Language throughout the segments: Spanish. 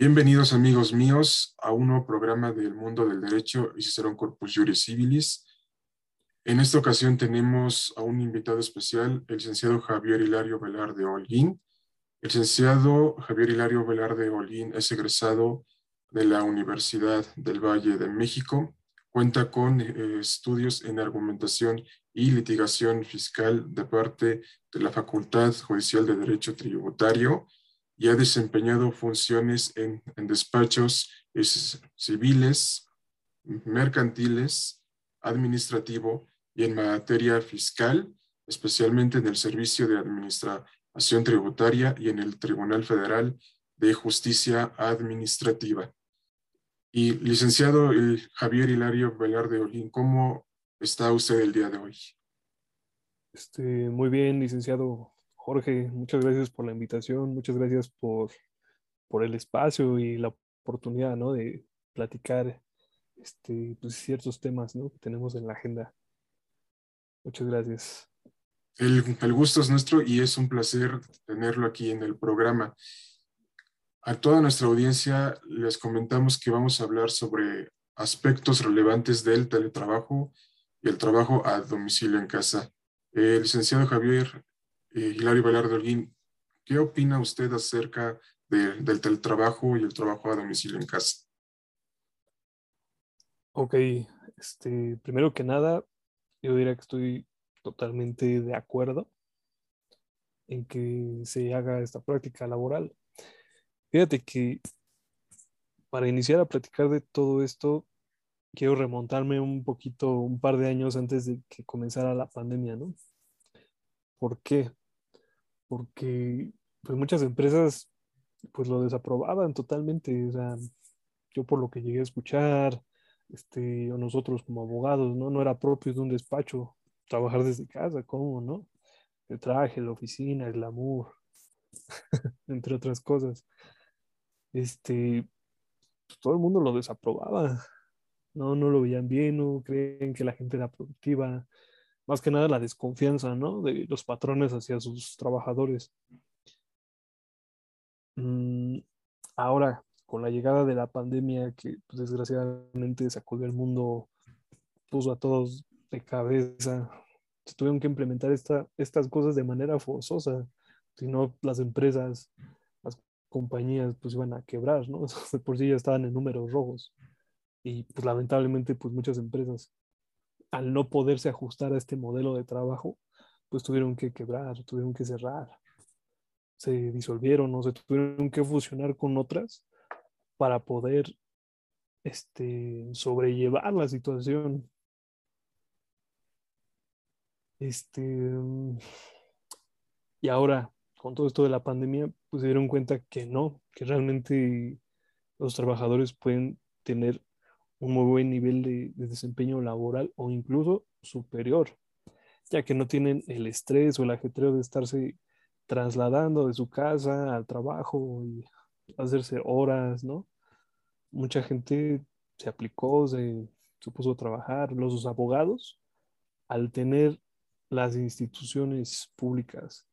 Bienvenidos amigos míos a un nuevo programa del mundo del derecho y Cicerón Corpus Juris Civilis. En esta ocasión tenemos a un invitado especial, el licenciado Javier Hilario Velarde Holguín. El licenciado Javier Hilario Velarde Holguín es egresado de la Universidad del Valle de México. Cuenta con eh, estudios en argumentación y litigación fiscal de parte de la Facultad Judicial de Derecho Tributario y ha desempeñado funciones en, despachos civiles, mercantiles, administrativo y en materia fiscal, especialmente en el Servicio de Administración Tributaria y en el Tribunal Federal de Justicia Administrativa. Y licenciado Javier Hilario Velarde Olín, ¿cómo está usted el día de hoy? Este, muy bien, licenciado Jorge, muchas gracias por la invitación, muchas gracias por, por el espacio y la oportunidad ¿no? de platicar este, pues, ciertos temas ¿no? que tenemos en la agenda. Muchas gracias. El, el, gusto es nuestro y es un placer tenerlo aquí en el programa. A toda nuestra audiencia les comentamos que vamos a hablar sobre aspectos relevantes del teletrabajo y el trabajo a domicilio en casa. El licenciado Javier eh, Hilario Velardo Holguín, ¿qué opina usted acerca del teletrabajo y el trabajo a domicilio en casa? Ok, este, primero que nada, yo diría que estoy totalmente de acuerdo en que se haga esta práctica laboral. Fíjate que para iniciar a platicar de todo esto, quiero remontarme un poquito, un par de años antes de que comenzara la pandemia, ¿no? ¿Por qué? Porque pues muchas empresas pues lo desaprobaban totalmente, o yo por lo que llegué a escuchar, este, o nosotros como abogados, ¿no? No era propio de un despacho trabajar desde casa, ¿cómo, no? El traje, la oficina, el glamour, entre otras cosas. Este, pues, todo el mundo lo desaprobaba, ¿no? No lo veían bien, no creen que la gente era productiva, más que nada la desconfianza, ¿no? De los patrones hacia sus trabajadores. Mm, ahora, con la llegada de la pandemia que pues, desgraciadamente sacudió el mundo, puso a todos de cabeza, se tuvieron que implementar esta, estas cosas de manera forzosa, si no las empresas, las compañías pues iban a quebrar, ¿no? por sí ya estaban en números rojos y pues lamentablemente pues muchas empresas al no poderse ajustar a este modelo de trabajo, pues tuvieron que quebrar, tuvieron que cerrar, se disolvieron o se tuvieron que fusionar con otras para poder este, sobrellevar la situación. Este, y ahora, con todo esto de la pandemia, pues se dieron cuenta que no, que realmente los trabajadores pueden tener un muy buen nivel de, desempeño laboral o incluso superior, ya que no tienen el estrés o el ajetreo de estarse trasladando de su casa al trabajo y hacerse horas, ¿no? Mucha gente se aplicó, se, puso a trabajar. Los abogados, al tener las instituciones públicas,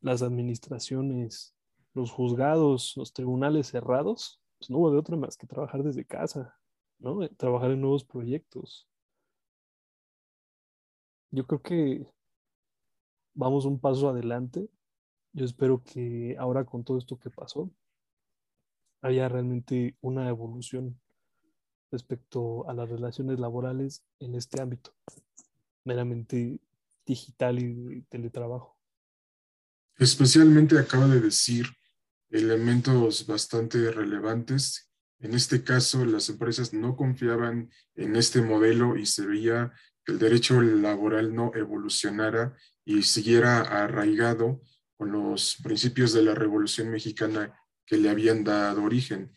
las administraciones, los juzgados, los tribunales cerrados, pues no hubo de otra más que trabajar desde casa. ¿No? Trabajar en nuevos proyectos. Yo creo que vamos un paso adelante. Yo espero que ahora con todo esto que pasó, haya realmente una evolución respecto a las relaciones laborales en este ámbito, meramente digital y teletrabajo. Especialmente acaba de decir elementos bastante relevantes en este caso, las empresas no confiaban en este modelo y se veía que el derecho laboral no evolucionara y siguiera arraigado con los principios de la Revolución Mexicana que le habían dado origen.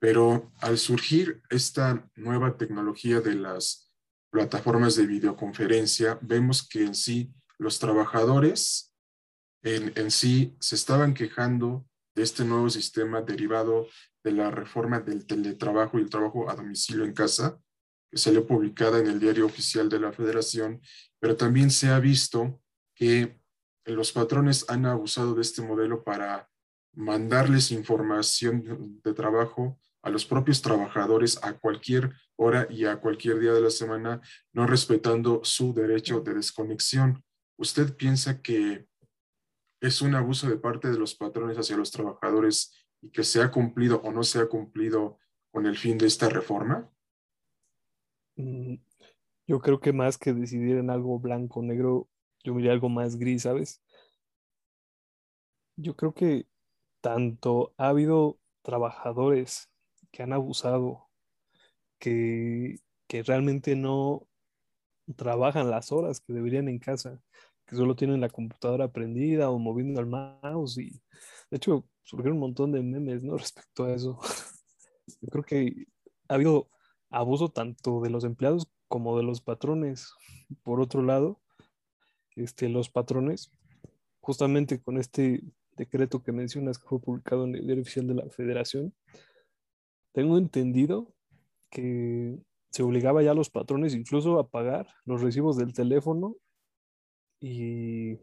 Pero al surgir esta nueva tecnología de las plataformas de videoconferencia, vemos que en sí los trabajadores en, en sí se estaban quejando de este nuevo sistema derivado de la reforma del teletrabajo y el trabajo a domicilio en casa, que salió publicada en el diario oficial de la Federación, pero también se ha visto que los patrones han abusado de este modelo para mandarles información de trabajo a los propios trabajadores a cualquier hora y a cualquier día de la semana, no respetando su derecho de desconexión. ¿Usted piensa que es un abuso de parte de los patrones hacia los trabajadores y que se ha cumplido o no se ha cumplido con el fin de esta reforma? Mm, yo creo que más que decidir en algo blanco o negro, yo miraría algo más gris, ¿sabes? Yo creo que tanto ha habido trabajadores que han abusado, que, que realmente no trabajan las horas que deberían en casa, que solo tienen la computadora prendida o moviendo el mouse y de hecho surgieron un montón de memes, ¿no? Respecto a eso. Yo creo que ha habido abuso tanto de los empleados como de los patrones. Por otro lado, este, los patrones, justamente con este decreto que mencionas que fue publicado en el diario oficial de la Federación, tengo entendido que se obligaba ya a los patrones incluso a pagar los recibos del teléfono y,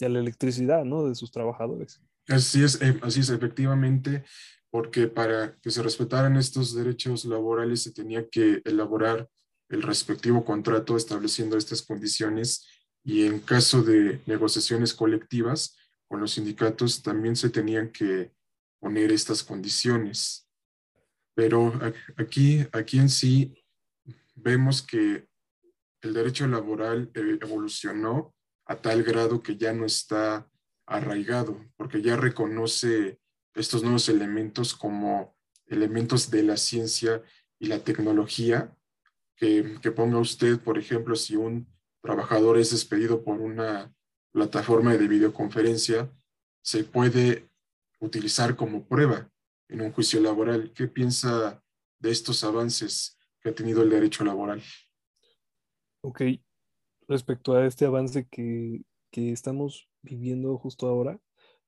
a la electricidad, ¿no? De sus trabajadores. Así es, eh, así es, efectivamente, porque para que se respetaran estos derechos laborales se tenía que elaborar el respectivo contrato estableciendo estas condiciones y en caso de negociaciones colectivas con los sindicatos también se tenían que poner estas condiciones. Pero aquí, aquí en sí vemos que el derecho laboral eh, evolucionó a tal grado que ya no está arraigado, porque ya reconoce estos nuevos elementos como elementos de la ciencia y la tecnología, que, que ponga usted, por ejemplo, si un trabajador es despedido por una plataforma de videoconferencia, se puede utilizar como prueba en un juicio laboral. ¿Qué piensa de estos avances que ha tenido el derecho laboral? Ok, respecto a este avance que, estamos viviendo justo ahora,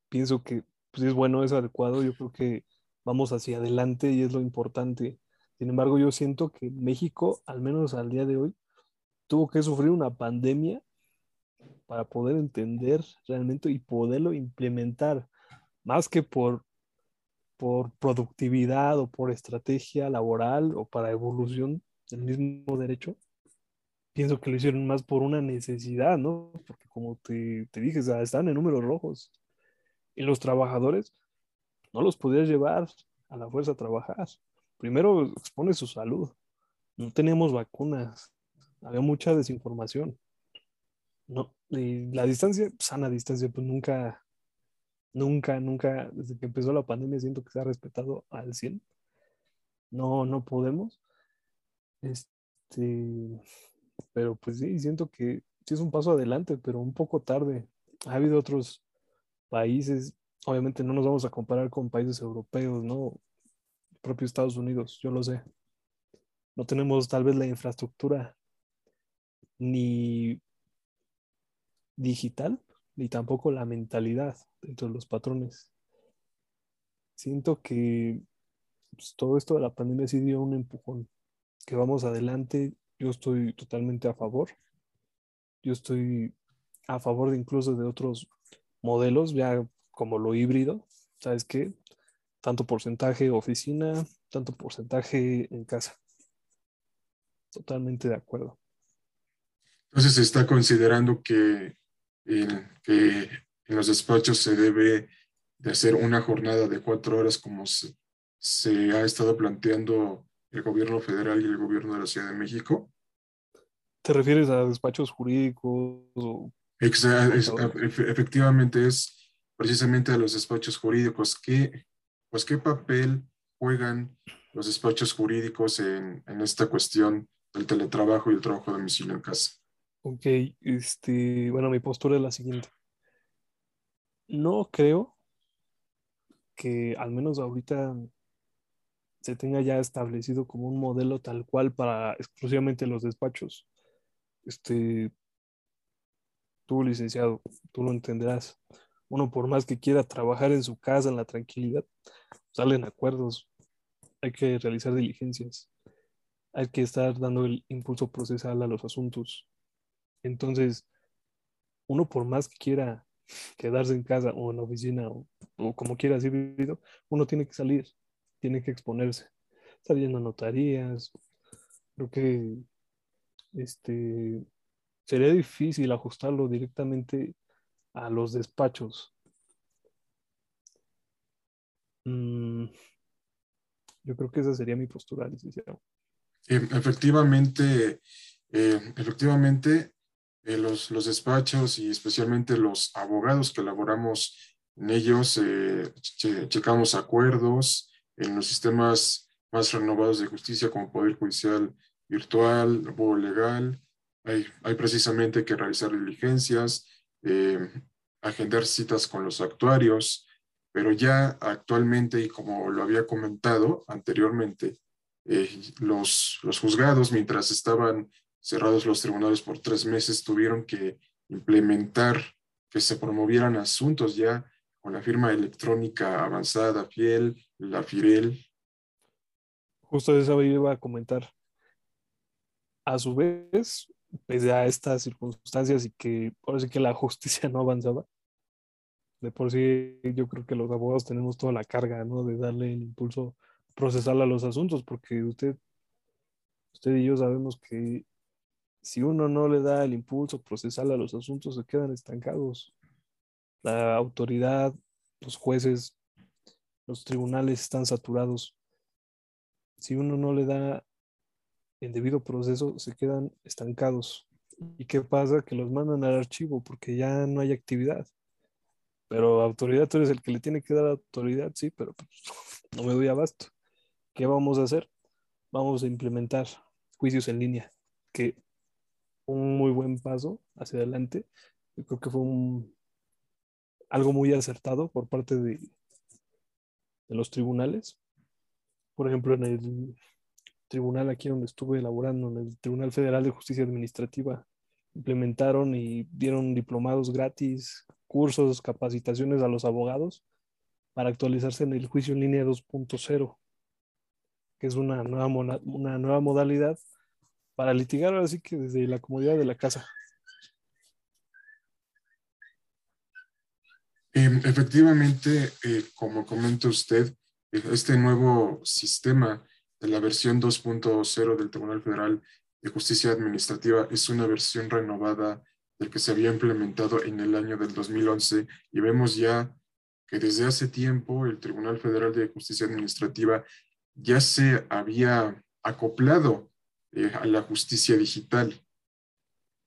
pienso que pues, es bueno, es adecuado, yo creo que vamos hacia adelante y es lo importante. Sin embargo, yo siento que México, al menos al día de hoy, tuvo que sufrir una pandemia para poder entender realmente y poderlo implementar, más que por, por productividad o por estrategia laboral o para evolución del mismo derecho, pienso que lo hicieron más por una necesidad, ¿no? Porque como te, te dije, están en números rojos. Y los trabajadores no los podías llevar a la fuerza a trabajar. Primero expone su salud. No teníamos vacunas. Había mucha desinformación. No, y la distancia, sana distancia, pues nunca, nunca, nunca, desde que empezó la pandemia siento que se ha respetado al 100. No, no podemos. Este, pero pues sí, siento que sí es un paso adelante, pero un poco tarde. Ha habido otros países, obviamente no nos vamos a comparar con países europeos, ¿no? El propio Estados Unidos, yo lo sé. No tenemos tal vez la infraestructura ni digital, ni tampoco la mentalidad dentro de los patrones. Siento que pues, todo esto de la pandemia sí dio un empujón, que vamos adelante yo estoy totalmente a favor. Yo estoy a favor de incluso de otros modelos, ya como lo híbrido. ¿Sabes qué? Tanto porcentaje oficina, tanto porcentaje en casa. Totalmente de acuerdo. Entonces se está considerando que, en los despachos se debe de hacer una jornada de cuatro horas como se ha estado planteando el gobierno federal y el gobierno de la Ciudad de México. ¿Te refieres a despachos jurídicos? efectivamente es precisamente a los despachos jurídicos. ¿Qué, pues, ¿Qué papel juegan los despachos jurídicos en, en esta cuestión del teletrabajo y el trabajo de domicilio en casa? Ok, este, bueno, mi postura es la siguiente. No creo que al menos ahorita se tenga ya establecido como un modelo tal cual para exclusivamente los despachos. Este, tú, licenciado, tú lo entenderás. Uno, por más que quiera trabajar en su casa, en la tranquilidad, salen acuerdos, hay que realizar diligencias, hay que estar dando el impulso procesal a los asuntos. Entonces, uno, por más que quiera quedarse en casa o en la oficina o, como quiera así vivido, uno tiene que salir, tiene que exponerse, saliendo a notarías. Creo que este, sería difícil ajustarlo directamente a los despachos. Mm, yo creo que esa sería mi postura, licenciado. Eh, efectivamente, eh, efectivamente, eh, los, los, despachos y especialmente los abogados que elaboramos en ellos, checamos acuerdos en los sistemas más renovados de justicia como Poder Judicial Virtual, o Legal. Hay, hay precisamente que realizar diligencias, agendar citas con los actuarios, pero ya actualmente, y como lo había comentado anteriormente, eh, los, los juzgados, mientras estaban cerrados los tribunales por tres meses, tuvieron que implementar que se promovieran asuntos ya con la firma electrónica avanzada, Fiel, la FIREL. Justo eso iba a comentar. A su vez, pese a estas circunstancias y que sí que la justicia no avanzaba, de por sí yo creo que los abogados tenemos toda la carga, ¿no? De darle el impulso procesal a los asuntos, porque usted, usted y yo sabemos que si uno no le da el impulso procesal a los asuntos, se quedan estancados. La autoridad, los jueces, los tribunales están saturados. Si uno no le da el debido proceso, se quedan estancados. ¿Y qué pasa? Que los mandan al archivo porque ya no hay actividad. Pero autoridad, tú eres el que le tiene que dar autoridad, sí, pero no me doy abasto. ¿Qué vamos a hacer? Vamos a implementar juicios en línea, que un muy buen paso hacia adelante. Yo creo que fue un, algo muy acertado por parte de, los tribunales. Por ejemplo, en el tribunal aquí donde estuve elaborando, en el Tribunal Federal de Justicia Administrativa, implementaron y dieron diplomados gratis cursos, capacitaciones a los abogados para actualizarse en el juicio en línea 2.0, que es una nueva, una nueva modalidad para litigar así que desde la comodidad de la casa. Efectivamente, eh, como comenta usted, este nuevo sistema de la versión 2.0 del Tribunal Federal de Justicia Administrativa es una versión renovada el que se había implementado en el año del 2011 y vemos ya que desde hace tiempo el Tribunal Federal de Justicia Administrativa ya se había acoplado eh, a la justicia digital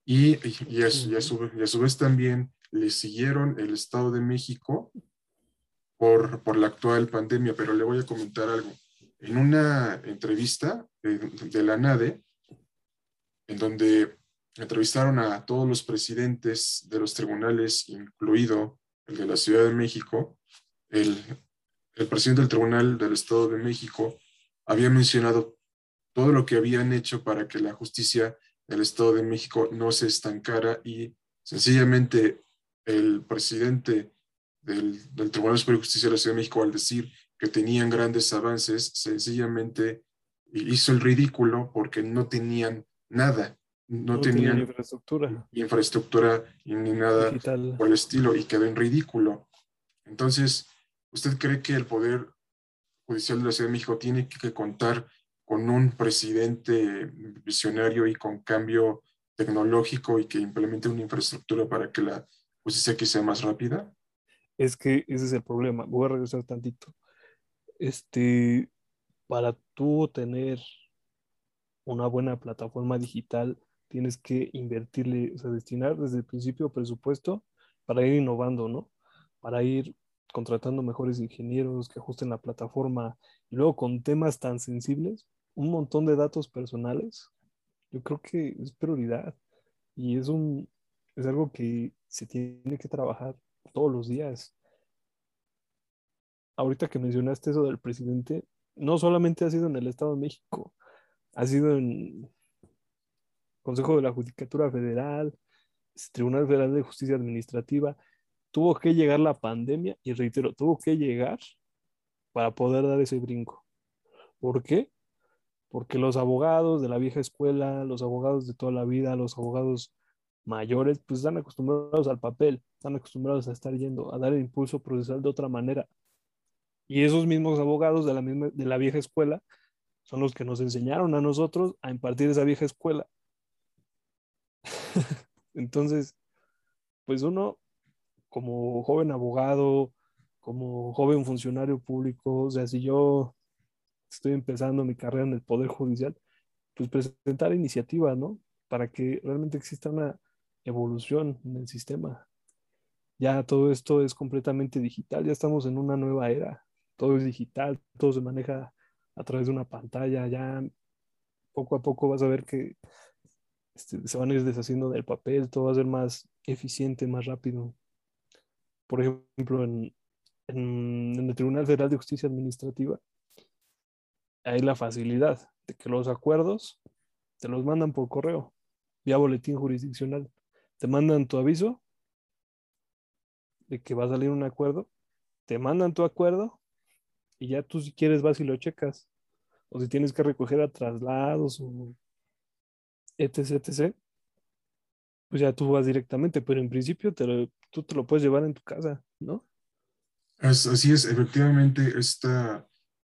y, y, a, su, vez también le siguieron el Estado de México por, por la actual pandemia, pero le voy a comentar algo. En una entrevista de, de la NADE, en donde entrevistaron a todos los presidentes de los tribunales, incluido el de la Ciudad de México. El, el presidente del Tribunal del Estado de México había mencionado todo lo que habían hecho para que la justicia del Estado de México no se estancara y sencillamente el presidente del, del Tribunal Superior de Justicia de la Ciudad de México, al decir que tenían grandes avances, sencillamente hizo el ridículo porque no tenían nada no, tenían infraestructura, infraestructura ni nada por el estilo y quedó en ridículo. Entonces, ¿usted cree que el Poder Judicial de la Ciudad de México tiene que contar con un presidente visionario y con cambio tecnológico y que implemente una infraestructura para que la justicia aquí sea más rápida? Es que ese es el problema. Voy a regresar tantito. Este, para tú tener una buena plataforma digital, tienes que invertirle, o sea, destinar desde el principio presupuesto para ir innovando, ¿no? Para ir contratando mejores ingenieros que ajusten la plataforma y luego con temas tan sensibles, un montón de datos personales, yo creo que es prioridad y es un es algo que se tiene que trabajar todos los días. Ahorita que mencionaste eso del presidente, no solamente ha sido en el Estado de México, ha sido en Consejo de la Judicatura Federal, Tribunal Federal de Justicia Administrativa, tuvo que llegar la pandemia y reitero, tuvo que llegar para poder dar ese brinco. ¿Por qué? Porque los abogados de la vieja escuela, los abogados de toda la vida, los abogados mayores, pues están acostumbrados al papel, están acostumbrados a estar yendo, a dar el impulso procesal de otra manera. Y esos mismos abogados de la, misma, de la vieja escuela son los que nos enseñaron a nosotros a impartir esa vieja escuela. Entonces, pues uno, como joven abogado, como joven funcionario público, o sea, si yo estoy empezando mi carrera en el Poder Judicial, pues presentar iniciativas, ¿no? Para que realmente exista una evolución en el sistema. Ya todo esto es completamente digital, ya estamos en una nueva era, todo es digital, todo se maneja a través de una pantalla, ya poco a poco vas a ver que este, se van a ir deshaciendo del papel, todo va a ser más eficiente, más rápido. Por ejemplo, en, en, el Tribunal Federal de Justicia Administrativa hay la facilidad de que los acuerdos te los mandan por correo, vía boletín jurisdiccional. Te mandan tu aviso de que va a salir un acuerdo, te mandan tu acuerdo y ya tú si quieres vas y lo checas. O si tienes que recoger a traslados o etc, etc, pues ya tú vas directamente, pero en principio tú te lo puedes llevar en tu casa, ¿no? Así es, efectivamente, esta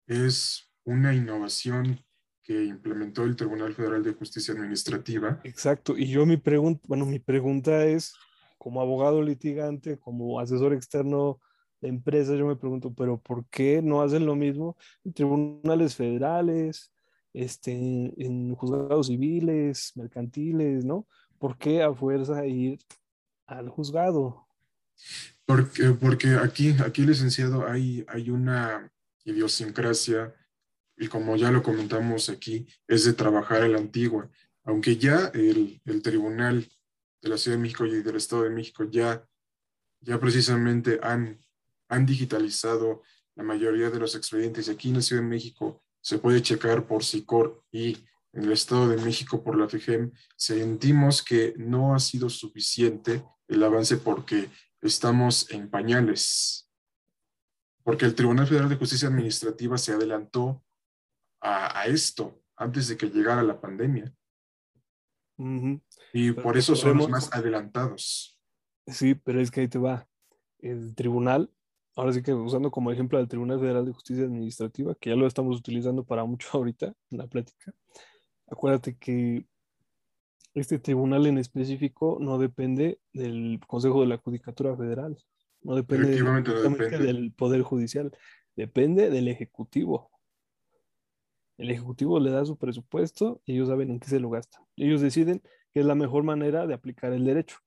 es una innovación que implementó el Tribunal Federal de Justicia Administrativa. Exacto, y yo mi pregunta, bueno, mi pregunta es, como abogado litigante, como asesor externo de empresas, yo me pregunto, pero ¿por qué no hacen lo mismo en tribunales federales, este, en juzgados civiles, mercantiles, ¿no? ¿Por qué a fuerza ir al juzgado? Porque, porque aquí, aquí, licenciado, hay, hay una idiosincrasia, y como ya lo comentamos aquí, es de trabajar a la antigua. Aunque ya el, el Tribunal de la Ciudad de México y del Estado de México ya, ya precisamente han han digitalizado la mayoría de los expedientes. Aquí en la Ciudad de México se puede checar por SICOR y en el Estado de México por la FIGEM. Sentimos que no ha sido suficiente el avance porque estamos en pañales. Porque el Tribunal Federal de Justicia Administrativa se adelantó a, esto antes de que llegara la pandemia. Y por eso son los más adelantados. Sí, pero es que ahí te va. El tribunal ahora sí que usando como ejemplo al Tribunal Federal de Justicia Administrativa, que ya lo estamos utilizando para mucho ahorita en la plática, acuérdate que este tribunal en específico no depende del Consejo de la Judicatura Federal, no depende, del Poder Judicial, depende del Ejecutivo. El Ejecutivo le da su presupuesto y ellos saben en qué se lo gastan. Ellos deciden qué es la mejor manera de aplicar el derecho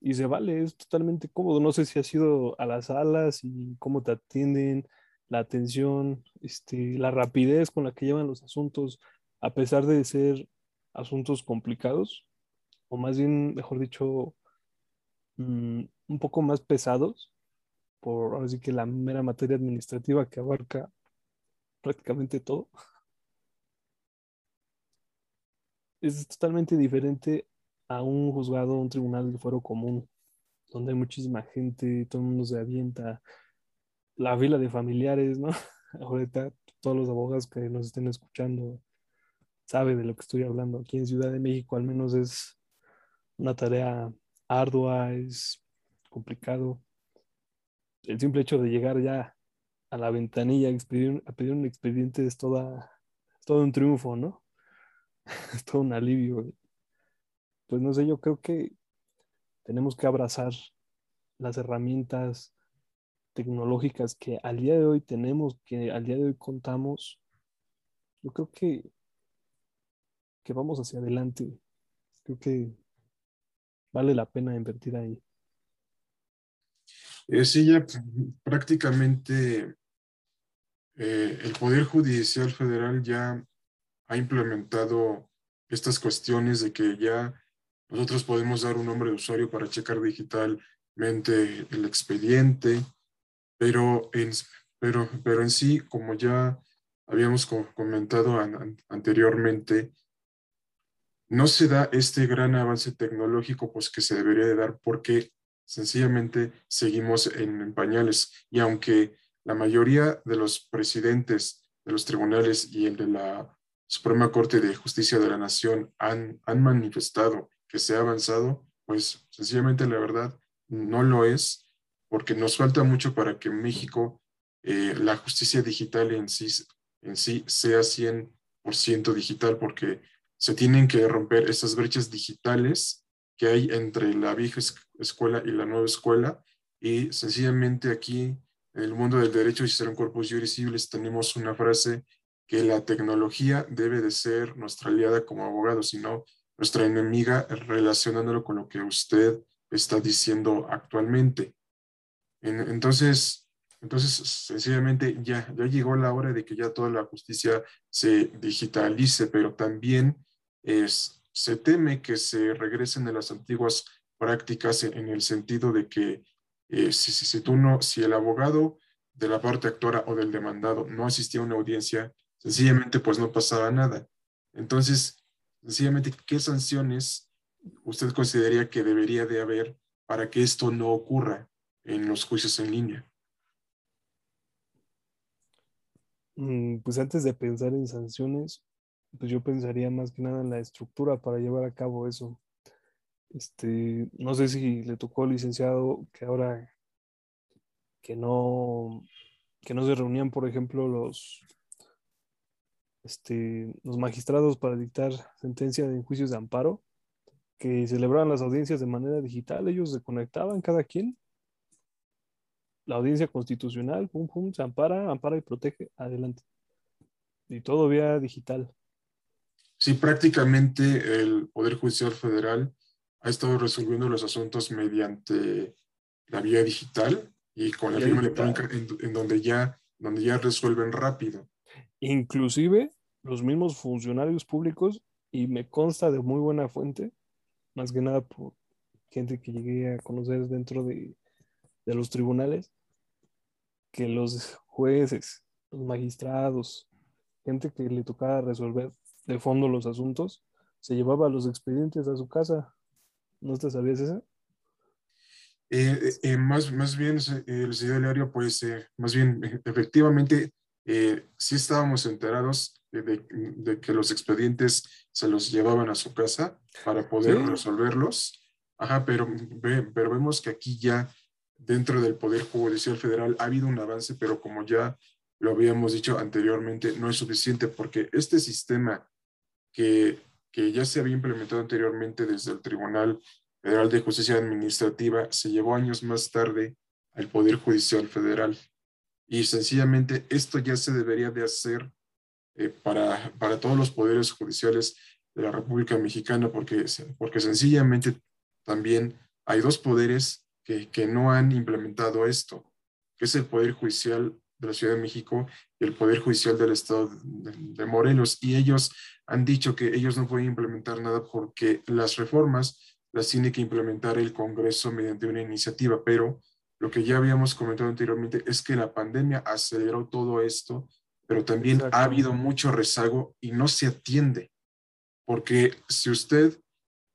y se vale, es totalmente cómodo. No sé si has ido a las salas y cómo te atienden, la atención, este, la rapidez con la que llevan los asuntos, a pesar de ser asuntos complicados, o más bien, mejor dicho, mm, un poco más pesados, por ahora sí que la mera materia administrativa que abarca prácticamente todo. Es totalmente diferente a un juzgado, un tribunal de fuero común, donde hay muchísima gente, todo el mundo se avienta, la fila de familiares, ¿no? Ahorita todos los abogados que nos estén escuchando saben de lo que estoy hablando. Aquí en Ciudad de México al menos es una tarea ardua, es complicado. El simple hecho de llegar ya a la ventanilla a, pedir un expediente es toda, todo un triunfo, ¿no? es todo un alivio pues no sé, yo creo que tenemos que abrazar las herramientas tecnológicas que al día de hoy tenemos, que al día de hoy contamos. Yo creo que, que vamos hacia adelante. Creo que vale la pena invertir ahí. Sí, ya prácticamente eh, el Poder Judicial Federal ya ha implementado estas cuestiones de que ya nosotros podemos dar un nombre de usuario para checar digitalmente el expediente, pero en, pero, pero en sí, como ya habíamos comentado anteriormente, no se da este gran avance tecnológico pues que se debería de dar porque sencillamente seguimos en, pañales. Y aunque la mayoría de los presidentes de los tribunales y el de la Suprema Corte de Justicia de la Nación han, han manifestado que se ha avanzado, pues sencillamente la verdad no lo es, porque nos falta mucho para que en México eh, la justicia digital en sí, en sí sea 100% digital, porque se tienen que romper esas brechas digitales que hay entre la vieja escuela y la nueva escuela, y sencillamente aquí en el mundo del derecho y ser un corpus juris tenemos una frase que la tecnología debe de ser nuestra aliada como abogado, sino nuestra enemiga relacionándolo con lo que usted está diciendo actualmente. entonces, entonces, sencillamente ya, ya llegó la hora de que ya toda la justicia se digitalice, pero también es, se teme que se regresen a las antiguas prácticas en el sentido de que eh, si, tú no, si el abogado de la parte actora o del demandado no asistía a una audiencia, sencillamente pues no pasaba nada. Entonces, sencillamente, ¿qué sanciones usted consideraría que debería de haber para que esto no ocurra en los juicios en línea? Mm, pues antes de pensar en sanciones, pues yo pensaría más que nada en la estructura para llevar a cabo eso. Este, no sé si le tocó al licenciado que ahora que no, que no se reunían, por ejemplo, los, este, los magistrados para dictar sentencia de juicios de amparo, que celebraban las audiencias de manera digital, ellos se conectaban cada quien. La audiencia constitucional, pum, pum, se ampara, ampara y protege, adelante. Y todo vía digital. Sí, prácticamente el Poder Judicial Federal ha estado resolviendo los asuntos mediante la vía digital y con la firma electrónica en, donde, ya, donde ya resuelven rápido. Inclusive los mismos funcionarios públicos, y me consta de muy buena fuente, más que nada por gente que llegué a conocer dentro de, de los tribunales, que los jueces, los magistrados, gente que le tocaba resolver de fondo los asuntos, se llevaba los expedientes a su casa. ¿No te sabías eso? Eh, eh, más, más bien, el señor Hilario, pues, eh, más bien, efectivamente, sí estábamos enterados de, que los expedientes se los llevaban a su casa para poder resolverlos. Ajá, pero, pero vemos que aquí ya dentro del Poder Judicial Federal ha habido un avance, pero como ya lo habíamos dicho anteriormente, no es suficiente porque este sistema que, que ya se había implementado anteriormente desde el Tribunal Federal de Justicia Administrativa se llevó años más tarde al Poder Judicial Federal. Y sencillamente esto ya se debería de hacer eh, para, para todos los poderes judiciales de la República Mexicana, porque, porque sencillamente también hay dos poderes que, que no han implementado esto, que es el Poder Judicial de la Ciudad de México y el Poder Judicial del Estado de, de, Morelos. Y ellos han dicho que ellos no pueden implementar nada porque las reformas las tiene que implementar el Congreso mediante una iniciativa, pero lo que ya habíamos comentado anteriormente es que la pandemia aceleró todo esto, pero también ha habido mucho rezago y no se atiende, porque si usted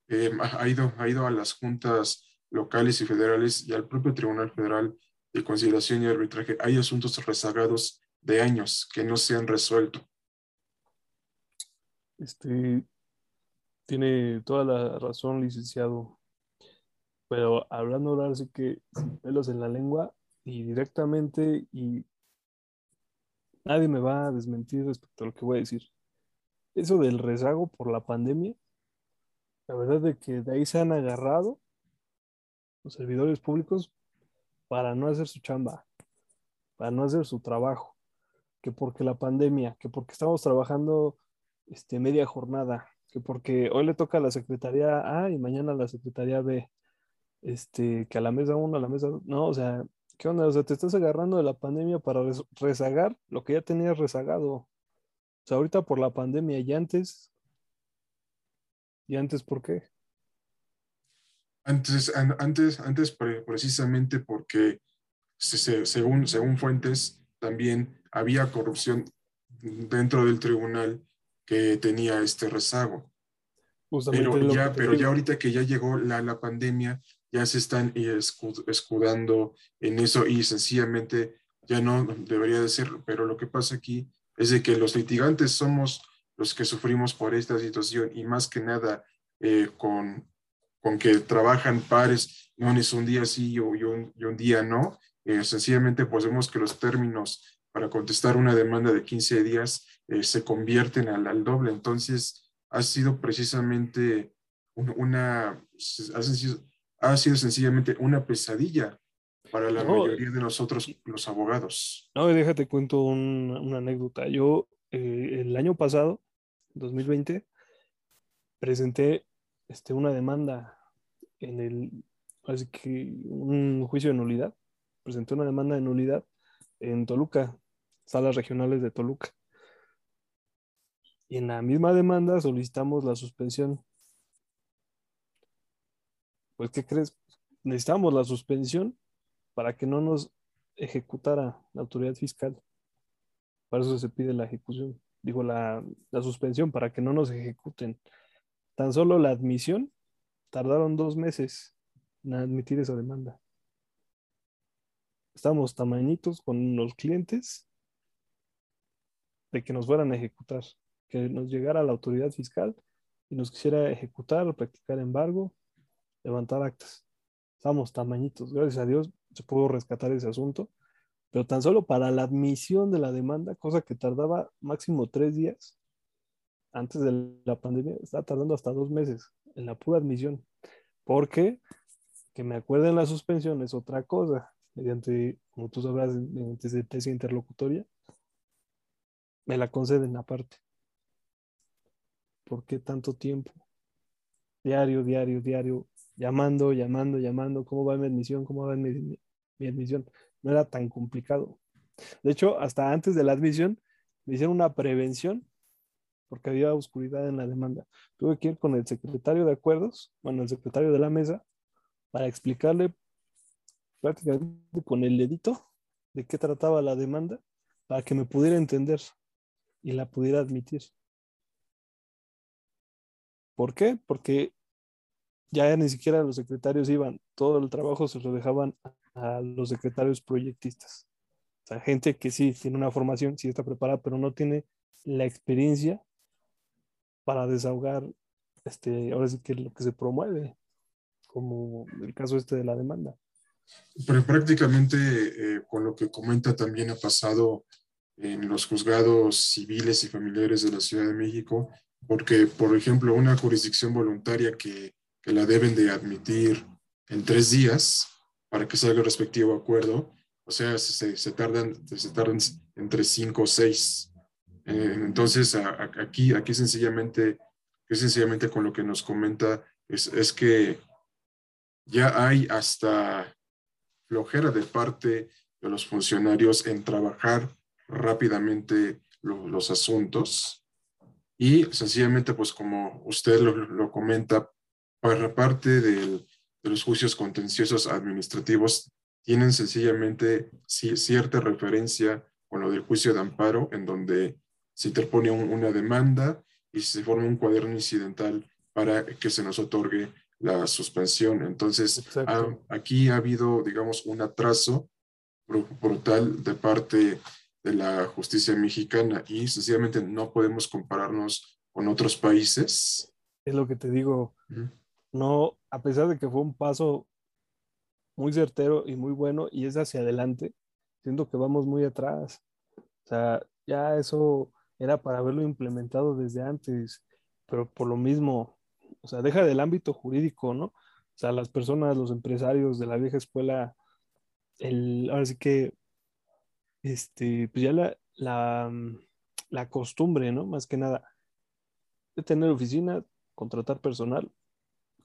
eh, ha, ido, ha ido a las juntas locales y federales y al propio Tribunal Federal de Conciliación y Arbitraje, hay asuntos rezagados de años que no se han resuelto. Este, tiene toda la razón, licenciado. Pero hablando ahora sí que sin pelos en la lengua y directamente y nadie me va a desmentir respecto a lo que voy a decir. Eso del rezago por la pandemia, la verdad es que de ahí se han agarrado los servidores públicos para no hacer su chamba, para no hacer su trabajo, que porque la pandemia, que porque estamos trabajando este, media jornada, que porque hoy le toca a la secretaría A y mañana a la secretaría B, este, que a la mesa 1, a la mesa 2, no, o sea, ¿qué onda? O sea, te estás agarrando de la pandemia para rezagar lo que ya tenías rezagado. O sea, ahorita por la pandemia y antes, ¿y antes por qué? Antes, antes, antes precisamente porque según, según fuentes también había corrupción dentro del tribunal que tenía este rezago. pero ya, pero ya ahorita que ya llegó la, la pandemia, ya se están escudando en eso y sencillamente ya no debería de ser, pero lo que pasa aquí es de que los litigantes somos los que sufrimos por esta situación y más que nada eh, con, con que trabajan pares, no es un día sí y un, y un día no. Eh, sencillamente, pues vemos que los términos para contestar una demanda de 15 días eh, se convierten al, al, doble. Entonces, ha sido precisamente una, ha sido, ha sido sencillamente una pesadilla para la no, mayoría de nosotros, los abogados. No, déjate cuento un, una anécdota. Yo eh, el año pasado, 2020, presenté este, una demanda en el, así que un juicio de nulidad. Presenté una demanda de nulidad en Toluca, salas regionales de Toluca. Y en la misma demanda solicitamos la suspensión. Pues, ¿qué crees? Necesitamos la suspensión para que no nos ejecutara la autoridad fiscal. Para eso se pide la ejecución, digo, la, la suspensión, para que no nos ejecuten. Tan solo la admisión tardaron dos meses en admitir esa demanda. Estamos tamañitos con los clientes de que nos fueran a ejecutar, que nos llegara la autoridad fiscal y nos quisiera ejecutar, practicar embargo, levantar actas. Estamos tamañitos, gracias a Dios se pudo rescatar ese asunto, pero tan solo para la admisión de la demanda, cosa que tardaba máximo tres días, antes de la pandemia, estaba tardando hasta dos meses en la pura admisión. Porque, que me acuerden la suspensión es otra cosa, mediante, como tú sabrás, mediante sentencia interlocutoria, me la conceden aparte. ¿Por qué tanto tiempo? Diario, diario, diario, llamando, llamando, llamando, ¿cómo va mi admisión? ¿Cómo va mi, mi admisión? No era tan complicado. De hecho, hasta antes de la admisión, me hicieron una prevención porque había oscuridad en la demanda. Tuve que ir con el secretario de acuerdos, bueno, el secretario de la mesa, para explicarle prácticamente con el dedito de qué trataba la demanda, para que me pudiera entender y la pudiera admitir. ¿Por qué? Porque ya ni siquiera los secretarios iban, todo el trabajo se lo dejaban a los secretarios proyectistas. O sea, gente que sí tiene una formación, sí está preparada, pero no tiene la experiencia para desahogar, este, ahora sí que lo que se promueve, como el caso este de la demanda. Pero prácticamente eh, con lo que comenta también ha pasado en los juzgados civiles y familiares de la Ciudad de México, porque, por ejemplo, una jurisdicción voluntaria que, que la deben de admitir en tres días para que salga el respectivo acuerdo, o sea, se, se tardan, se tardan entre cinco o seis. Eh, entonces, aquí, aquí sencillamente, sencillamente con lo que nos comenta es, es que ya hay hasta flojera de parte de los funcionarios en trabajar rápidamente los asuntos. Y sencillamente, pues como usted lo, lo comenta, para parte del, de los juicios contenciosos administrativos tienen sencillamente cierta referencia con lo del juicio de amparo, en donde se interpone una demanda y se forma un cuaderno incidental para que se nos otorgue la suspensión. Entonces, aquí ha habido, digamos, un atraso brutal de parte de la justicia mexicana y sencillamente no podemos compararnos con otros países. Es lo que te digo. No, a pesar de que fue un paso muy certero y muy bueno y es hacia adelante, siento que vamos muy atrás. O sea, ya eso era para haberlo implementado desde antes, pero por lo mismo, o sea, deja del ámbito jurídico, ¿no? O sea, las personas, los empresarios de la vieja escuela, el, ahora sí que, este, pues ya la, la, la costumbre, ¿no? Más que nada, de tener oficina, contratar personal,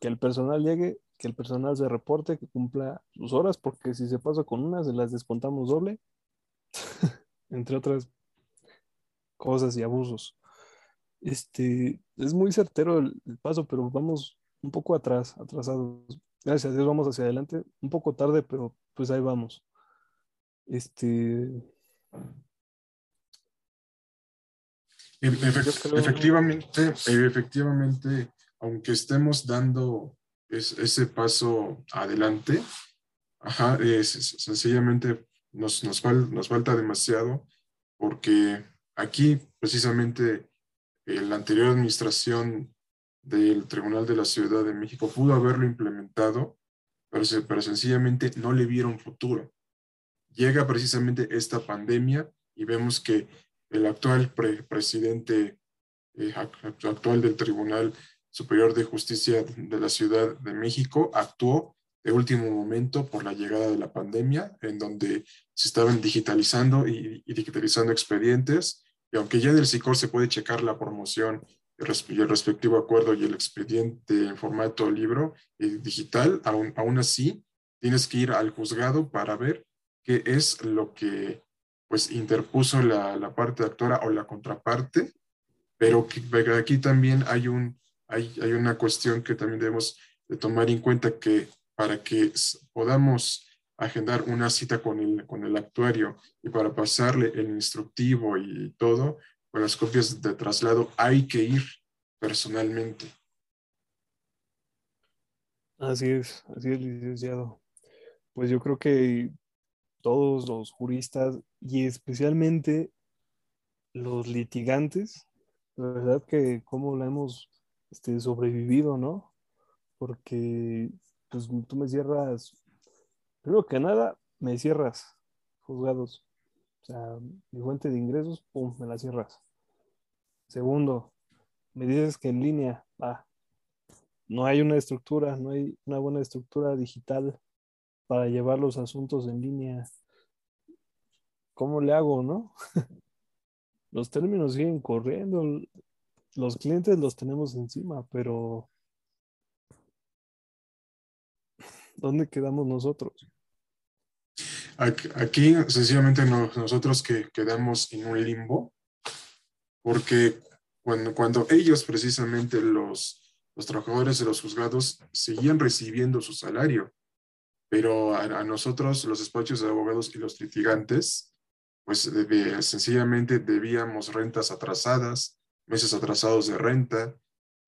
que el personal llegue, que el personal se reporte, que cumpla sus horas, porque si se pasa con una, se las descontamos doble, entre otras cosas y abusos. Este, es muy certero el, paso, pero vamos un poco atrás, atrasados. Gracias a Dios vamos hacia adelante, un poco tarde, pero pues ahí vamos. Este. efectivamente, efectivamente, aunque estemos dando ese paso adelante, ajá, sencillamente nos, nos, nos falta demasiado porque aquí precisamente la anterior administración del Tribunal de la Ciudad de México pudo haberlo implementado, pero, sencillamente no le vieron futuro. Llega precisamente esta pandemia y vemos que el actual presidente eh, actual del Tribunal Superior de Justicia de la Ciudad de México actuó de último momento por la llegada de la pandemia, en donde se estaban digitalizando y, digitalizando expedientes, aunque ya en el SICOR se puede checar la promoción y el respectivo acuerdo y el expediente en formato libro y digital, aún, aún así tienes que ir al juzgado para ver qué es lo que pues interpuso la, la parte actora o la contraparte, pero aquí también hay, un, hay, hay una cuestión que también debemos de tomar en cuenta que para que podamos agendar una cita con el, con el actuario y para pasarle el instructivo y todo, con las copias de traslado hay que ir personalmente. Así es, así es, licenciado. Pues yo creo que todos los juristas y especialmente los litigantes, la verdad que cómo la hemos este, sobrevivido, ¿no? Porque pues tú me cierras, primero que nada, me cierras juzgados. O sea, mi fuente de ingresos, pum, me la cierras. Segundo, me dices que en línea, ah, no hay una estructura, no hay una buena estructura digital para llevar los asuntos en línea. ¿Cómo le hago, no? los términos siguen corriendo, los clientes los tenemos encima, pero ¿dónde quedamos nosotros? Aquí, sencillamente nosotros que quedamos en un limbo, porque cuando, cuando ellos precisamente los, los trabajadores de los juzgados seguían recibiendo su salario, pero a, nosotros, los despachos de abogados y los litigantes, pues sencillamente debíamos rentas atrasadas, meses atrasados de renta,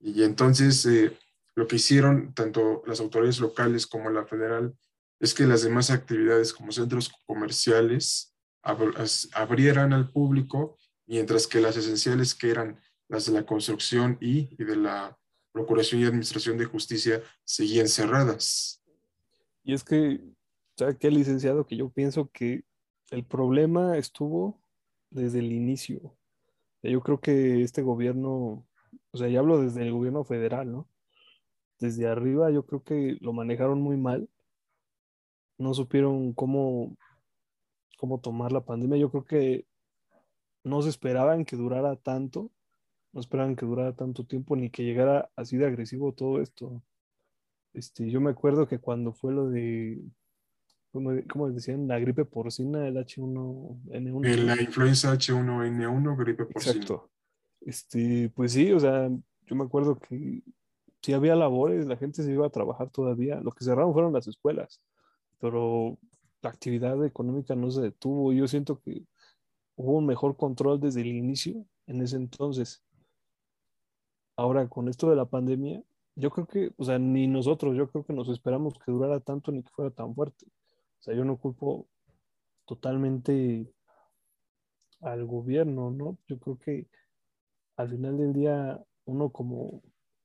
y entonces eh, lo que hicieron tanto las autoridades locales como la federal es que las demás actividades como centros comerciales abrieran al público, mientras que las esenciales que eran las de la construcción y, de la Procuración y Administración de Justicia seguían cerradas. Y es que, ¿sabe qué, licenciado? Que yo pienso que el problema estuvo desde el inicio. Yo creo que este gobierno, o sea, ya hablo desde el gobierno federal, ¿no? Desde arriba yo creo que lo manejaron muy mal. No supieron cómo, cómo tomar la pandemia. Yo creo que no se esperaban que durara tanto. No esperaban que durara tanto tiempo ni que llegara así de agresivo todo esto. Este, yo me acuerdo que cuando fue lo de como, decían, la gripe porcina, el H1N1. En la influenza H1N1, gripe porcina. Exacto. Este, pues sí, o sea, yo me acuerdo que si había labores, la gente se iba a trabajar todavía. Lo que cerraron fueron las escuelas, pero la actividad económica no se detuvo. Yo siento que hubo un mejor control desde el inicio en ese entonces. Ahora, con esto de la pandemia, yo creo que, o sea, ni nosotros, yo creo que nos esperamos que durara tanto ni que fuera tan fuerte. O sea, yo no culpo totalmente al gobierno, ¿no? Yo creo que al final del día, uno como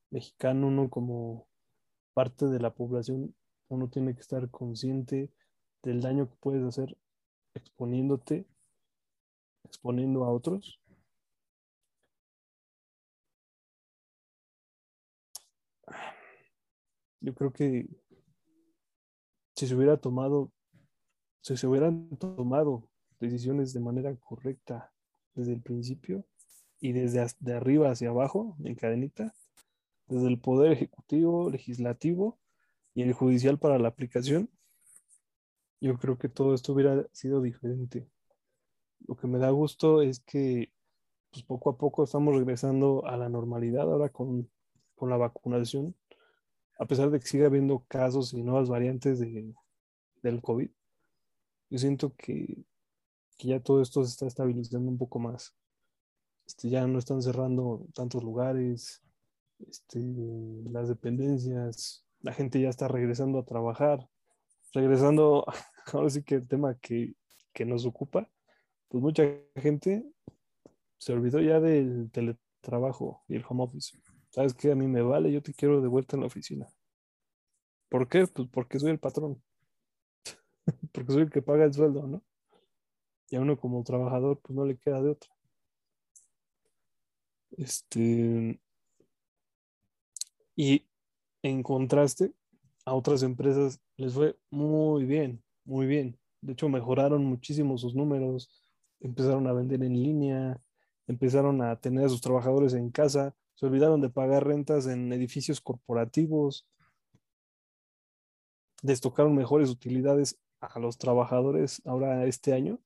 mexicano, uno como parte de la población, uno tiene que estar consciente del daño que puedes hacer exponiéndote, exponiendo a otros. Yo creo que si se hubiera tomado si se hubieran tomado decisiones de manera correcta desde el principio y desde de arriba hacia abajo, en cadenita, desde el poder ejecutivo, legislativo y el judicial para la aplicación, yo creo que todo esto hubiera sido diferente. Lo que me da gusto es que pues, poco a poco estamos regresando a la normalidad ahora con, con la vacunación, a pesar de que siga habiendo casos y nuevas variantes de, del COVID yo siento que, ya todo esto se está estabilizando un poco más. Este, ya no están cerrando tantos lugares, este, las dependencias, la gente ya está regresando a trabajar, regresando, ahora sí que el tema que, que nos ocupa, pues mucha gente se olvidó ya del teletrabajo y el home office. ¿sabes qué? A mí me vale, yo te quiero de vuelta en la oficina. ¿Por qué? Pues porque soy el patrón. porque soy el que paga el sueldo, ¿no? Y a uno como trabajador, pues no le queda de otra. Este. Y en contraste, a otras empresas les fue muy bien, muy bien. De hecho, mejoraron muchísimo sus números, empezaron a vender en línea, empezaron a tener a sus trabajadores en casa, se olvidaron de pagar rentas en edificios corporativos, les tocaron mejores utilidades a los trabajadores ahora este año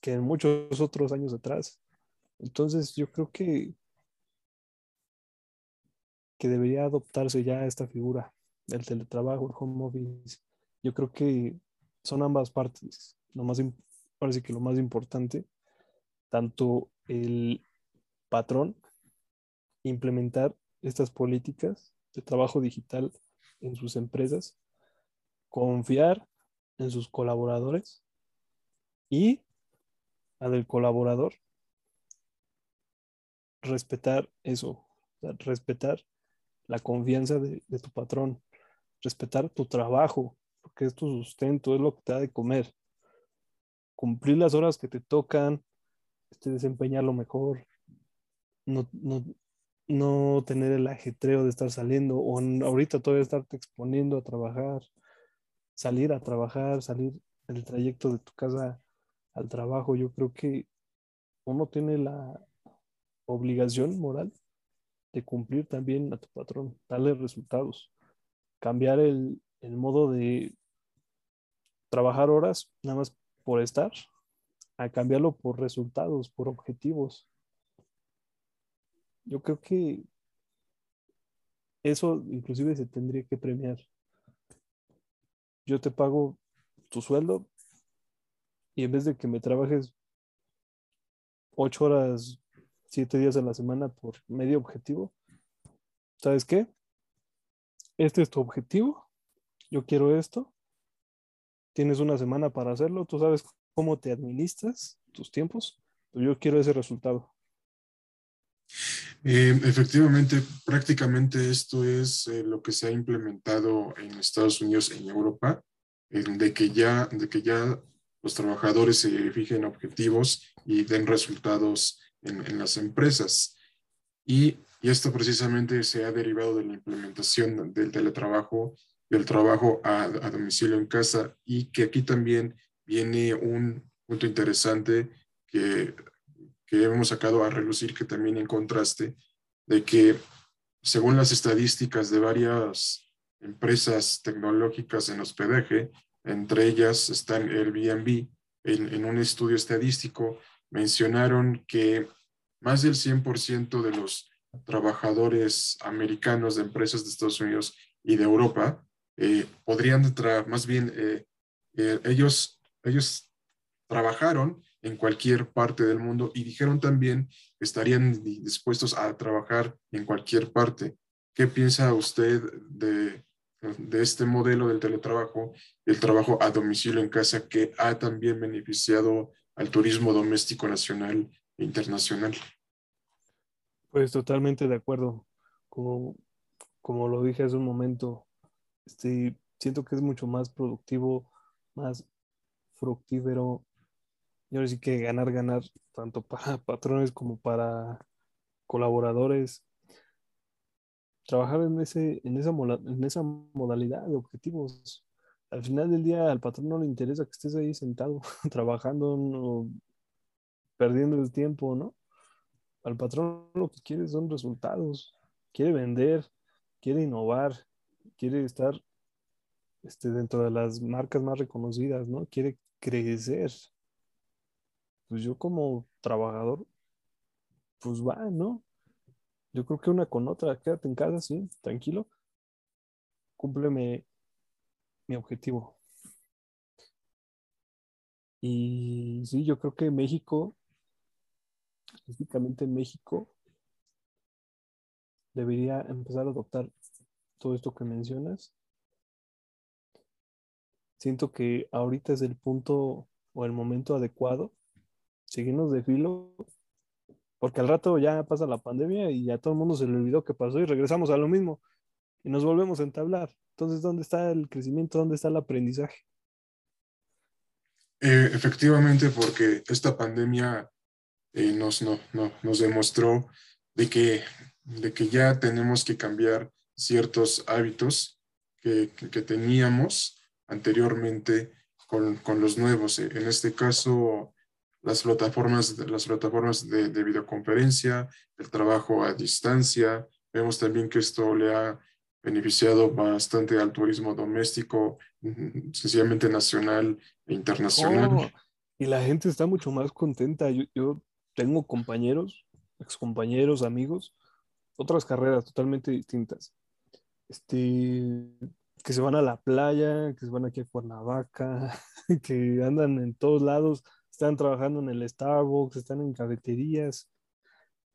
que en muchos otros años atrás. Entonces yo creo que, que debería adoptarse ya esta figura del teletrabajo, el home office. Yo creo que son ambas partes. Lo más, parece que lo más importante, tanto el patrón implementar estas políticas de trabajo digital en sus empresas, confiar en sus colaboradores y al del colaborador respetar eso, respetar la confianza de, tu patrón, respetar tu trabajo, porque es tu sustento, es lo que te da de comer. Cumplir las horas que te tocan, este, desempeñarlo mejor, no, no, no tener el ajetreo de estar saliendo o ahorita todavía estarte exponiendo a trabajar, salir a trabajar, salir el trayecto de tu casa al trabajo. Yo creo que uno tiene la obligación moral de cumplir también a tu patrón, darle resultados, cambiar el, el modo de trabajar horas nada más por estar, a cambiarlo por resultados, por objetivos. Yo creo que eso inclusive se tendría que premiar. Yo te pago tu sueldo y en vez de que me trabajes ocho horas, siete días a la semana por medio objetivo, ¿sabes qué? Este es tu objetivo, yo quiero esto, tienes una semana para hacerlo, tú sabes cómo te administras tus tiempos, yo quiero ese resultado. Eh, efectivamente, prácticamente esto es eh, lo que se ha implementado en Estados Unidos, en Europa, de, que ya, de que ya los trabajadores se fijen objetivos y den resultados en, las empresas. Y, esto precisamente se ha derivado de la implementación del teletrabajo, del trabajo a, a domicilio en casa, y que aquí también viene un punto interesante que que hemos sacado a relucir, que también en contraste, de que según las estadísticas de varias empresas tecnológicas en hospedaje, entre ellas están Airbnb, en, en un estudio estadístico mencionaron que más del 100% de los trabajadores americanos de empresas de Estados Unidos y de Europa eh, podrían, más bien, eh, eh, ellos, ellos trabajaron en cualquier parte del mundo y dijeron también que estarían dispuestos a trabajar en cualquier parte. ¿Qué piensa usted de, de este modelo del teletrabajo, el trabajo a domicilio en casa que ha también beneficiado al turismo doméstico nacional e internacional? Pues totalmente de acuerdo. Como, como lo dije hace un momento, este, siento que es mucho más productivo, más fructífero y ahora sí que ganar, ganar, tanto para patrones como para colaboradores. Trabajar en, ese, en, esa, en esa modalidad de objetivos. Al final del día al patrón no le interesa que estés ahí sentado, trabajando, o perdiendo el tiempo, ¿no? Al patrón lo que quiere son resultados. Quiere vender, quiere innovar, quiere estar este, dentro de las marcas más reconocidas, ¿no? Quiere crecer pues yo como trabajador, pues va, ¿no? Yo creo que una con otra, quédate en casa, sí, tranquilo, cúmpleme mi objetivo. Y sí, yo creo que México, específicamente México, debería empezar a adoptar todo esto que mencionas. Siento que ahorita es el punto o el momento adecuado seguirnos de filo porque al rato ya pasa la pandemia y ya todo el mundo se le olvidó qué pasó y regresamos a lo mismo y nos volvemos a entablar. Entonces, ¿dónde está el crecimiento? ¿Dónde está el aprendizaje? Eh, efectivamente, porque esta pandemia eh, nos, nos demostró de que, de que ya tenemos que cambiar ciertos hábitos que, que teníamos anteriormente con, con, los nuevos. En este caso, las plataformas, las plataformas de, de, videoconferencia, el trabajo a distancia. Vemos también que esto le ha beneficiado bastante al turismo doméstico, sencillamente nacional e internacional. Oh, y la gente está mucho más contenta. Yo, yo tengo compañeros, excompañeros, amigos, otras carreras totalmente distintas. Este, que se van a la playa, que se van aquí a Cuernavaca, que andan en todos lados, están trabajando en el Starbucks, están en cafeterías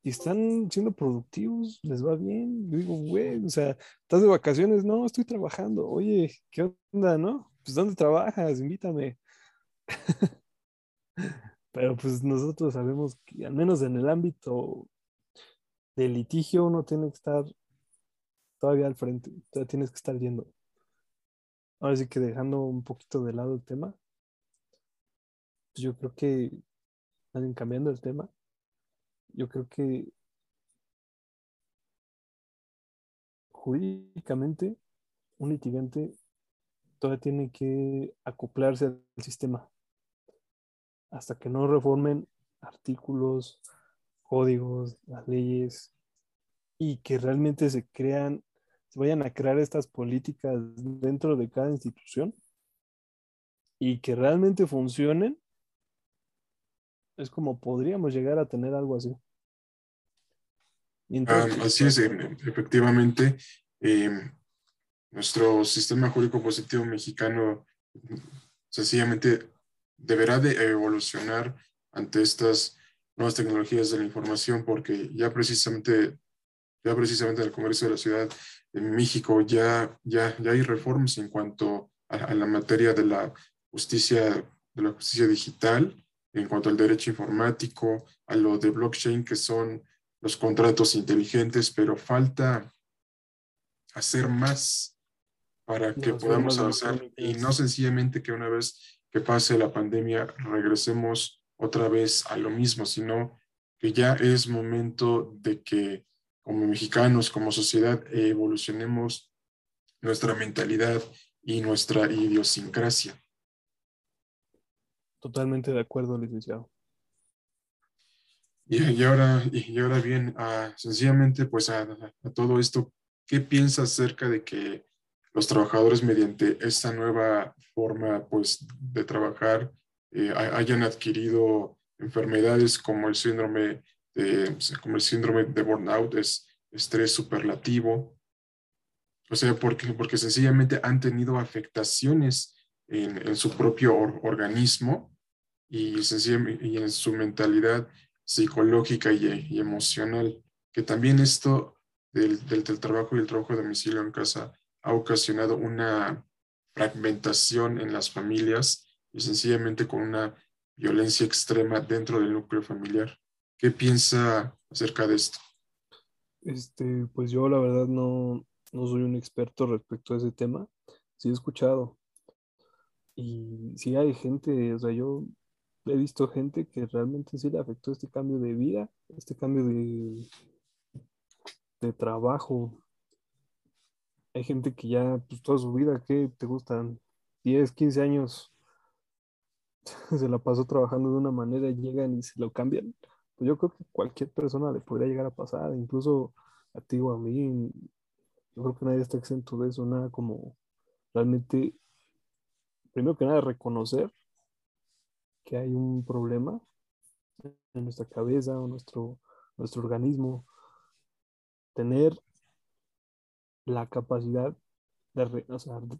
y están siendo productivos, les va bien. Yo digo, güey, o sea, ¿estás de vacaciones? No, estoy trabajando. Oye, ¿qué onda, no? Pues ¿dónde trabajas? Invítame. Pero pues nosotros sabemos que al menos en el ámbito del litigio uno tiene que estar todavía al frente, todavía tienes que estar yendo. Ahora sí que dejando un poquito de lado el tema, pues yo creo que, cambiando el tema, yo creo que jurídicamente un litigante todavía tiene que acoplarse al sistema hasta que no reformen artículos, códigos, las leyes y que realmente se crean vayan a crear estas políticas dentro de cada institución y que realmente funcionen, es como podríamos llegar a tener algo así. Ah, así es, efectivamente. Em, nuestro sistema jurídico positivo mexicano sencillamente deberá de evolucionar ante estas nuevas tecnologías de la información porque ya precisamente ya precisamente en el Congreso de la Ciudad de México ya, ya, ya hay reformas en cuanto a, la materia de la justicia, de la justicia digital, en cuanto al derecho informático, a lo de blockchain, que son los contratos inteligentes, pero falta hacer más para que podamos avanzar y no sencillamente que una vez que pase la pandemia regresemos otra vez a lo mismo, sino que ya es momento de que como mexicanos, como sociedad, evolucionemos nuestra mentalidad y nuestra idiosincrasia. Totalmente de acuerdo, licenciado. Y, ahora, y ahora bien, sencillamente, pues a, todo esto, ¿qué piensa acerca de que los trabajadores mediante esta nueva forma pues, de trabajar eh, hayan adquirido enfermedades como el síndrome como el síndrome de burnout, es estrés superlativo. O sea, porque, porque sencillamente han tenido afectaciones en, su propio organismo y, y, en su mentalidad psicológica y, emocional. Que también esto del, del, del trabajo y el trabajo de domicilio en casa ha ocasionado una fragmentación en las familias y sencillamente con una violencia extrema dentro del núcleo familiar. ¿Qué piensa acerca de esto? Este, pues yo la verdad no, no soy un experto respecto a ese tema. Sí he escuchado. Y sí hay gente, o sea, yo he visto gente que realmente sí le afectó este cambio de vida, este cambio de, de trabajo. Hay gente que ya, pues toda su vida, ¿qué te gustan? 10, 15 años se la pasó trabajando de una manera, llegan y se lo cambian pues yo creo que cualquier persona le podría llegar a pasar, incluso a ti o a mí. Yo creo que nadie está exento de eso, nada como realmente, primero que nada, reconocer que hay un problema en nuestra cabeza o nuestro, nuestro organismo, tener la capacidad de,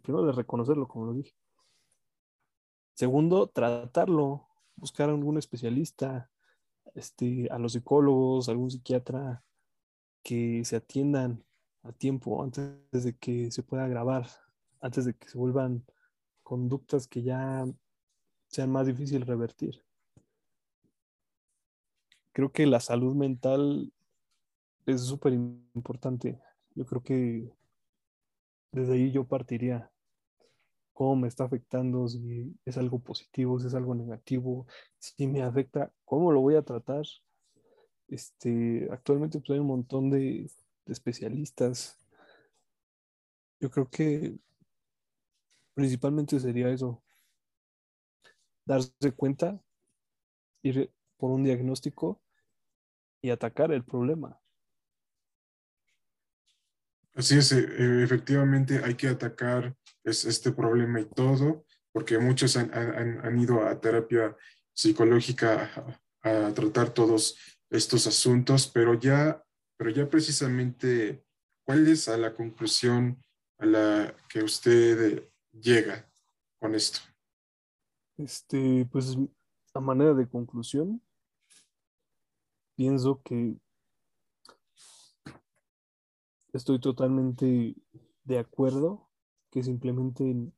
primero de reconocerlo, como lo dije. Segundo, tratarlo, buscar a algún especialista, este, a los psicólogos, algún psiquiatra, que se atiendan a tiempo antes de que se pueda agravar, antes de que se vuelvan conductas que ya sean más difíciles revertir. creo que la salud mental es súper importante. Yo creo que desde ahí yo partiría. ¿Cómo me está afectando? Si es algo positivo, si es algo negativo, si me afecta, ¿cómo lo voy a tratar? Este, actualmente pues, hay un montón de especialistas. Yo creo que principalmente sería eso, darse cuenta, ir por un diagnóstico y atacar el problema. Así es, eh, efectivamente hay que atacar este problema y todo, porque muchos han, ido a terapia psicológica a, tratar todos estos asuntos, pero ya, pero ya precisamente, ¿cuál es a la conclusión a la que usted llega con esto? Este, pues a manera de conclusión, pienso que estoy totalmente de acuerdo que se implementen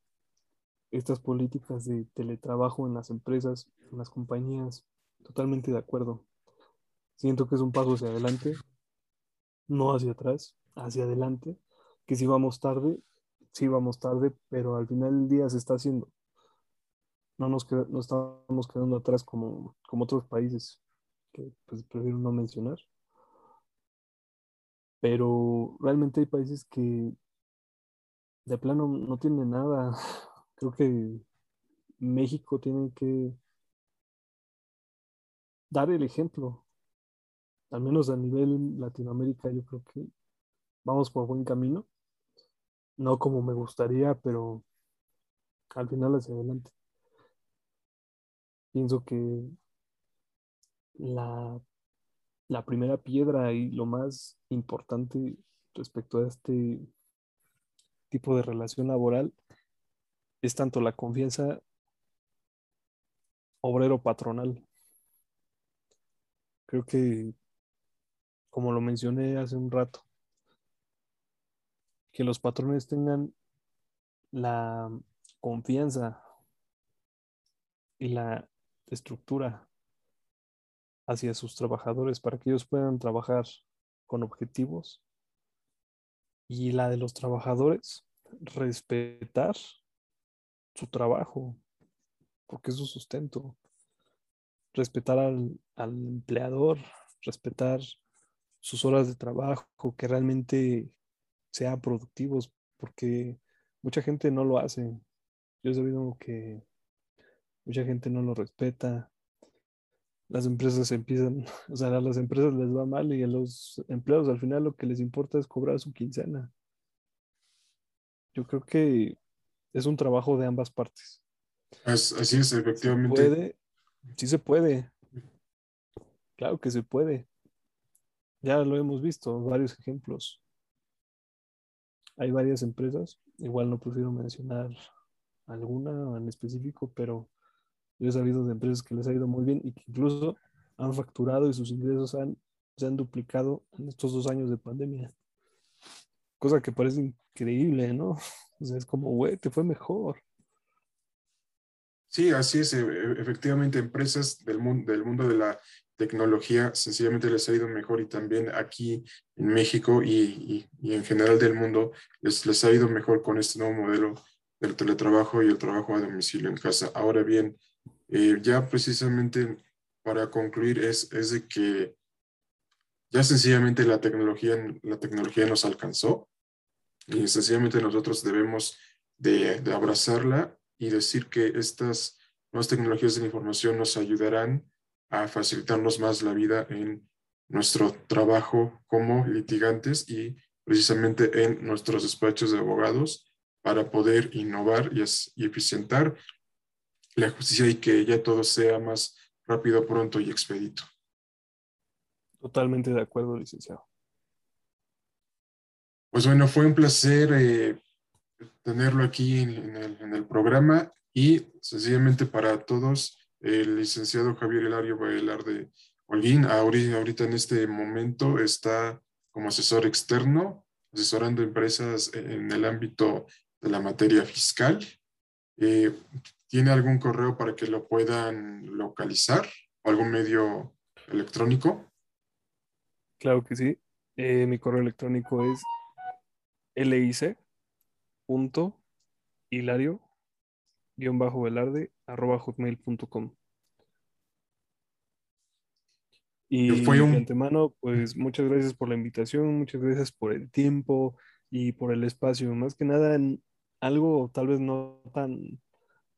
estas políticas de teletrabajo en las empresas, en las compañías. Totalmente de acuerdo. Siento que es un paso hacia adelante, no hacia atrás, hacia adelante, que si vamos tarde, sí vamos tarde, pero al final del día se está haciendo. No nos, no estamos quedando atrás como, como otros países que pues, prefiero no mencionar. Pero realmente hay países que de plano no tienen nada. Creo que México tiene que dar el ejemplo. Al menos a nivel Latinoamérica, yo creo que vamos por buen camino. No como me gustaría, pero al final hacia adelante. Pienso que la, la primera piedra y lo más importante respecto a este tipo de relación laboral es tanto la confianza obrero-patronal. Creo que, como lo mencioné hace un rato, que los patrones tengan la confianza y la estructura hacia sus trabajadores para que ellos puedan trabajar con objetivos y la de los trabajadores respetar su trabajo porque es su sustento. Respetar al, al empleador respetar sus horas de trabajo que realmente sean productivos porque mucha gente no lo hace. Yo he sabido que mucha gente no lo respeta las empresas empiezan, o sea, a las empresas les va mal y a los empleados al final lo que les importa es cobrar su quincena. Yo creo que es un trabajo de ambas partes. así es, efectivamente. ¿Se puede? Sí se puede. Claro que se puede. Ya lo hemos visto, varios ejemplos. Hay varias empresas, igual no prefiero mencionar alguna en específico, pero yo he sabido de empresas que les ha ido muy bien y que incluso han facturado y sus ingresos se han duplicado en estos dos años de pandemia. Cosa que parece increíble, ¿no? O sea, es como, güey, te fue mejor. Sí, así es. E, e, efectivamente, empresas del mundo, del mundo de la tecnología sencillamente les ha ido mejor y también aquí en México y, y, en general del mundo les, les ha ido mejor con este nuevo modelo del teletrabajo y el trabajo a domicilio en casa. Ahora bien, eh, ya precisamente para concluir es, es de que ya sencillamente la tecnología, la tecnología nos alcanzó y sencillamente nosotros debemos de, abrazarla y decir que estas nuevas tecnologías de la información nos ayudarán a facilitarnos más la vida en nuestro trabajo como litigantes y precisamente en nuestros despachos de abogados para poder innovar y eficientar la justicia y que ya todo sea más rápido, pronto y expedito. Totalmente de acuerdo, licenciado. Pues bueno, fue un placer eh, tenerlo aquí en, el, programa y sencillamente para todos, el licenciado Javier Hilario Bailar de Holguín, ahorita, en este momento está como asesor externo, asesorando empresas en el ámbito de la materia fiscal. Eh, ¿Tiene algún correo para que lo puedan localizar? ¿O algún medio electrónico. Claro que sí. Eh, mi correo electrónico es lic.hilario-velarde arroba hotmail.com. Y Fue un- de antemano, pues muchas gracias por la invitación, muchas gracias por el tiempo y por el espacio. Más que nada en algo tal vez no tan,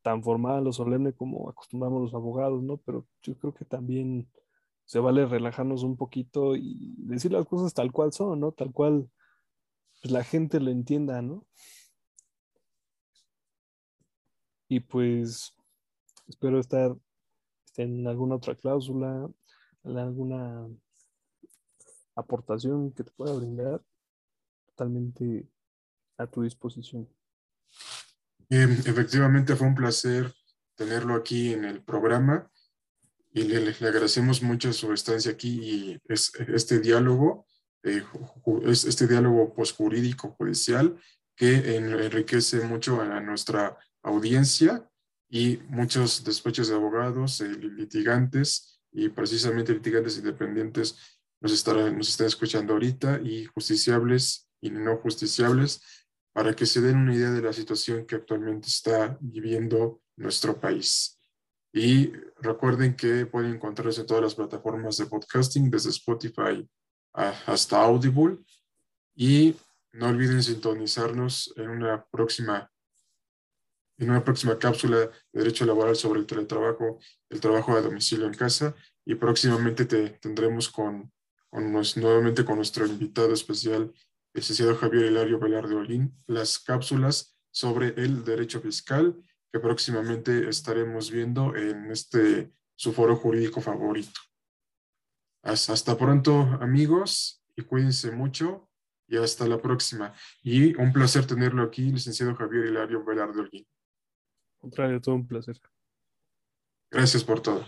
tan formal o solemne como acostumbramos los abogados, ¿no? Pero yo creo que también se vale relajarnos un poquito y decir las cosas tal cual son, ¿no? Tal cual pues, la gente lo entienda, ¿no? Y pues espero estar este, en alguna otra cláusula, alguna aportación que te pueda brindar, totalmente a tu disposición. Eh, efectivamente fue un placer tenerlo aquí en el programa y le, le- agradecemos mucho su estancia aquí y es, este diálogo, eh, es este diálogo posjurídico judicial que en- enriquece mucho a nuestra audiencia y muchos despachos de abogados, eh, litigantes y precisamente litigantes independientes nos, estarán, nos están escuchando ahorita y justiciables y no justiciables para que se den una idea de la situación que actualmente está viviendo nuestro país. Y recuerden que pueden encontrarse en todas las plataformas de podcasting, desde Spotify hasta Audible. Y no olviden sintonizarnos en una próxima, en una próxima cápsula de derecho laboral sobre el teletrabajo, el trabajo a domicilio en casa. Y próximamente te tendremos con, con nos- nuevamente con nuestro invitado especial, licenciado Javier Hilario Velarde Olín, las cápsulas sobre el derecho fiscal que próximamente estaremos viendo en este su foro jurídico favorito. Hasta, pronto, amigos, y cuídense mucho y hasta la próxima. Y un placer tenerlo aquí, licenciado Javier Hilario Velarde Olguín. Contrario, todo un placer. Gracias por todo.